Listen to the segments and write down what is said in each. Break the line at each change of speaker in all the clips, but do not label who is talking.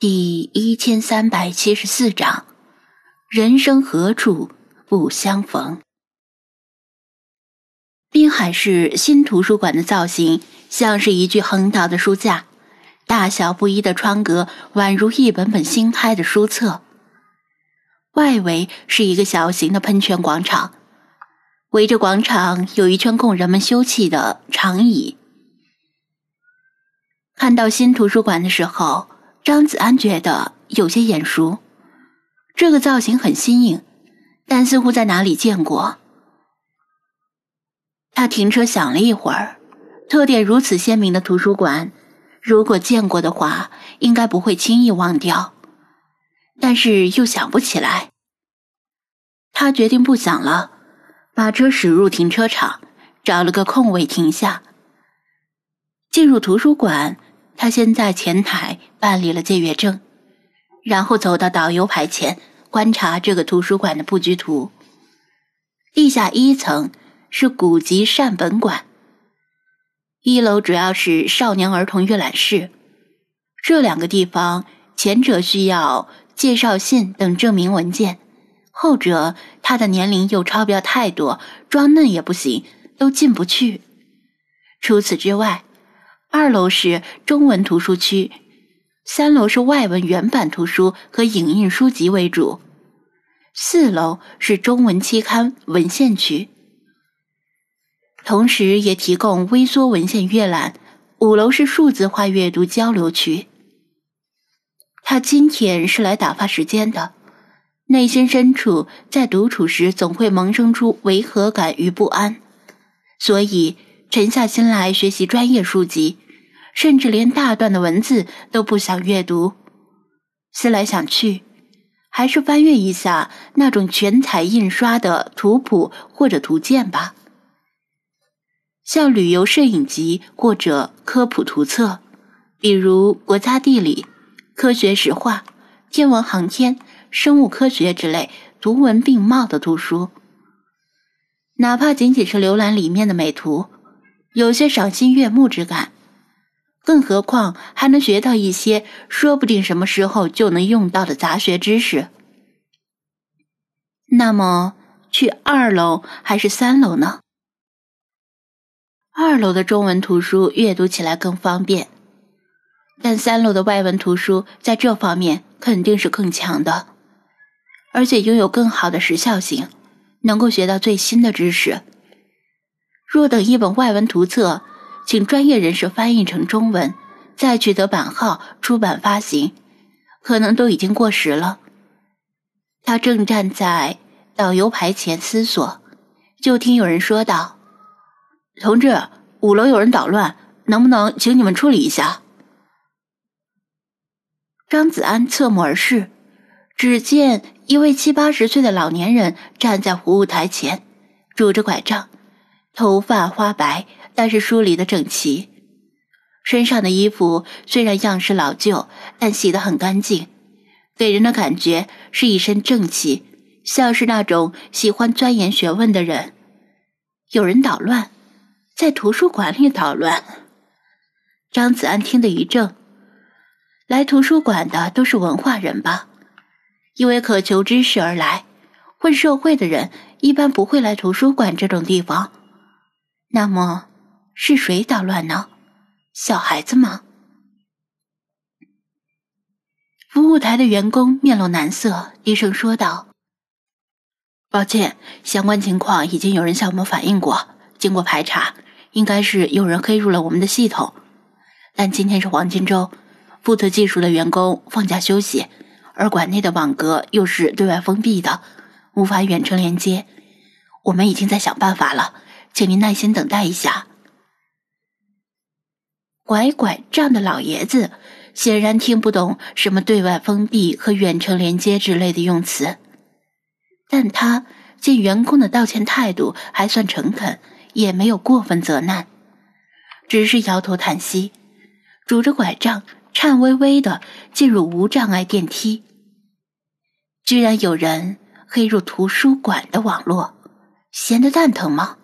第一千三百七十四章：人生何处不相逢。滨海市新图书馆的造型像是一具横倒的书架，大小不一的窗格宛如一本本新开的书册。外围是一个小型的喷泉广场，围着广场有一圈供人们休憩的长椅。看到新图书馆的时候。张子安觉得有些眼熟，这个造型很新颖，但似乎在哪里见过。他停车想了一会儿，特点如此鲜明的图书馆，如果见过的话，应该不会轻易忘掉。但是又想不起来。他决定不想了，把车驶入停车场，找了个空位停下，进入图书馆。他先在前台办理了借阅证，然后走到导游牌前观察这个图书馆的布局图。地下一层是古籍善本馆，一楼主要是少年儿童阅览室。这两个地方，前者需要介绍信等证明文件，后者他的年龄又超标太多，装嫩也不行，都进不去。除此之外。二楼是中文图书区，三楼是外文原版图书和影印书籍为主，四楼是中文期刊文献区，同时也提供微缩文献阅览。五楼是数字化阅读交流区。他今天是来打发时间的，内心深处在独处时总会萌生出违和感与不安，所以。沉下心来学习专业书籍，甚至连大段的文字都不想阅读。思来想去，还是翻阅一下那种全彩印刷的图谱或者图鉴吧，像旅游摄影集或者科普图册，比如《国家地理》《科学史话》《天文航天》《生物科学》之类图文并茂的图书，哪怕仅仅是浏览里面的美图。有些赏心悦目之感，更何况还能学到一些说不定什么时候就能用到的杂学知识。那么，去二楼还是三楼呢？二楼的中文图书阅读起来更方便，但三楼的外文图书在这方面肯定是更强的，而且拥有更好的时效性，能够学到最新的知识。若等一本外文图册，请专业人士翻译成中文，再取得版号出版发行，可能都已经过时了。他正站在导游牌前思索，就听有人说道：“同志，五楼有人捣乱，能不能请你们处理一下？”张子安侧目而视，只见一位七八十岁的老年人站在服务台前，拄着拐杖。头发花白，但是梳理的整齐。身上的衣服虽然样式老旧，但洗得很干净，给人的感觉是一身正气，像是那种喜欢钻研学问的人。有人捣乱，在图书馆里捣乱。张子安听得一怔。来图书馆的都是文化人吧？因为渴求知识而来，混社会的人一般不会来图书馆这种地方。那么是谁捣乱呢？小孩子吗？服务台的员工面露难色，低声说道：“抱歉，相关情况已经有人向我们反映过，经过排查，应该是有人黑入了我们的系统。但今天是黄金周，负责技术的员工放假休息，而馆内的网格又是对外封闭的，无法远程连接。我们已经在想办法了。”请您耐心等待一下。拐拐杖的老爷子显然听不懂什么对外封闭和远程连接之类的用词，但他见员工的道歉态度还算诚恳，也没有过分责难，只是摇头叹息，拄着拐杖，颤巍巍的进入无障碍电梯。居然有人黑入图书馆的网络，闲得蛋疼吗？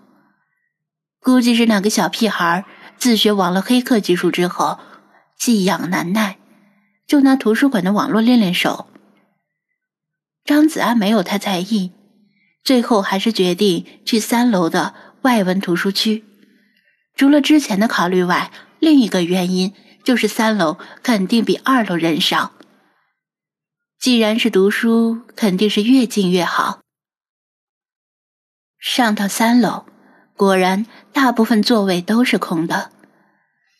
估计是哪个小屁孩自学网络黑客技术之后，技痒难耐，就拿图书馆的网络练练手。张子安没有太在意，最后还是决定去三楼的外文图书区。除了之前的考虑外，另一个原因就是三楼肯定比二楼人少。既然是读书，肯定是越近越好。上到三楼，果然大部分座位都是空的。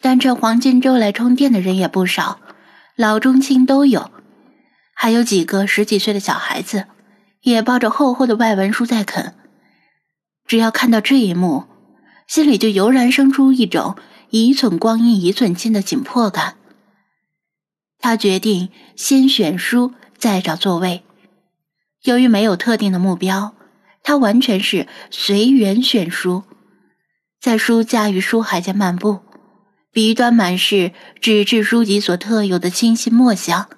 但这黄金周来充电的人也不少，老中青都有，还有几个十几岁的小孩子，也抱着厚厚的外文书在啃。只要看到这一幕，心里就油然生出一种一寸光阴一寸金的紧迫感。他决定先选书，再找座位。由于没有特定的目标，他完全是随缘选书，在书架与书海间漫步。笔端满是纸质书籍所特有的清新墨香，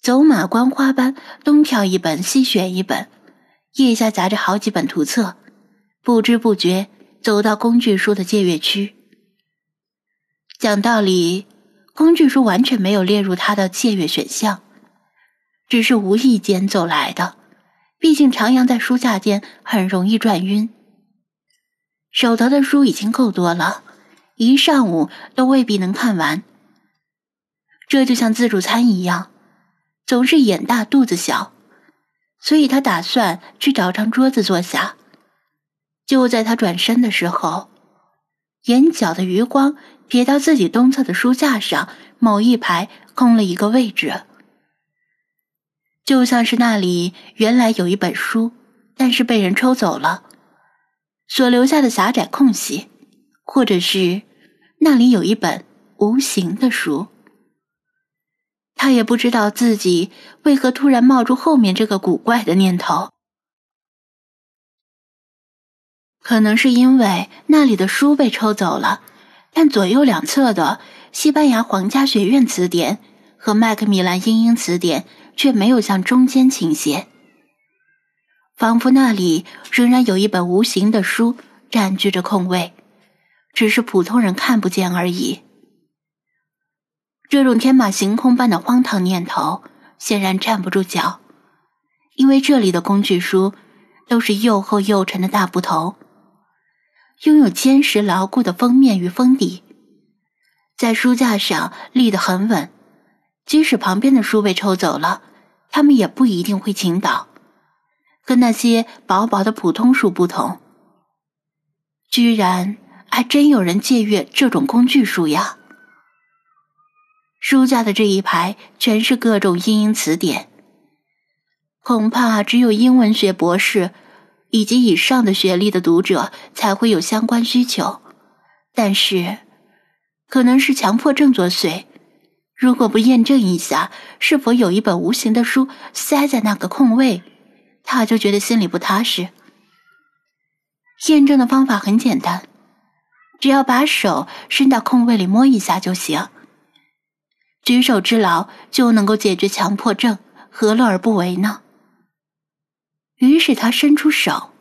走马观花般东挑一本西选一本，腋下夹着好几本图册，不知不觉走到工具书的借阅区。讲道理，工具书完全没有列入他的借阅选项，只是无意间走来的。毕竟徜徉在书架间很容易转晕，手头的书已经够多了。一上午都未必能看完，这就像自助餐一样，总是眼大肚子小，所以他打算去找张桌子坐下。就在他转身的时候，眼角的余光瞥到自己东侧的书架上某一排空了一个位置，就像是那里原来有一本书，但是被人抽走了，所留下的狭窄空隙，或者是。那里有一本无形的书，他也不知道自己为何突然冒出后面这个古怪的念头。可能是因为那里的书被抽走了，但左右两侧的西班牙皇家学院词典和麦克米兰英英词典却没有向中间倾斜，仿佛那里仍然有一本无形的书占据着空位。只是普通人看不见而已。这种天马行空般的荒唐念头显然站不住脚，因为这里的工具书都是又厚又沉的大布头，拥有坚实牢固的封面与封底，在书架上立得很稳。即使旁边的书被抽走了，他们也不一定会倾倒。跟那些薄薄的普通书不同，居然。还真有人借阅这种工具书呀！书架的这一排全是各种英英词典，恐怕只有英文学博士以及以上的学历的读者才会有相关需求。但是，可能是强迫症作祟，如果不验证一下是否有一本无形的书塞在那个空位，他就觉得心里不踏实。验证的方法很简单。只要把手伸到空位里摸一下就行，举手之劳就能够解决强迫症，何乐而不为呢？于是他伸出手，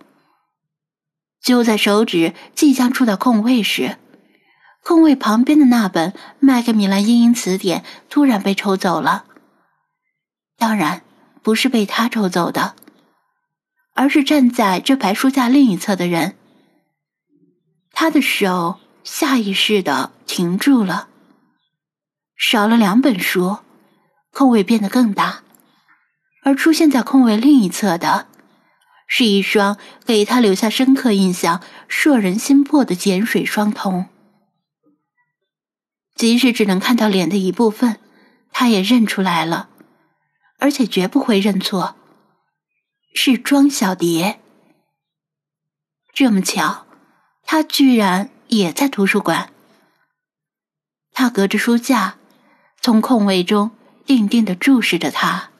就在手指即将触到空位时，空位旁边的那本麦克米兰英英词典突然被抽走了。当然不是被他抽走的，而是站在这排书架另一侧的人。他的手下意识的停住了，少了两本书，空位变得更大，而出现在空位另一侧的，是一双给他留下深刻印象、摄人心魄的碱水双瞳。即使只能看到脸的一部分，他也认出来了，而且绝不会认错，是庄小蝶。这么巧。他居然也在图书馆。他隔着书架，从空位中定定的注视着他。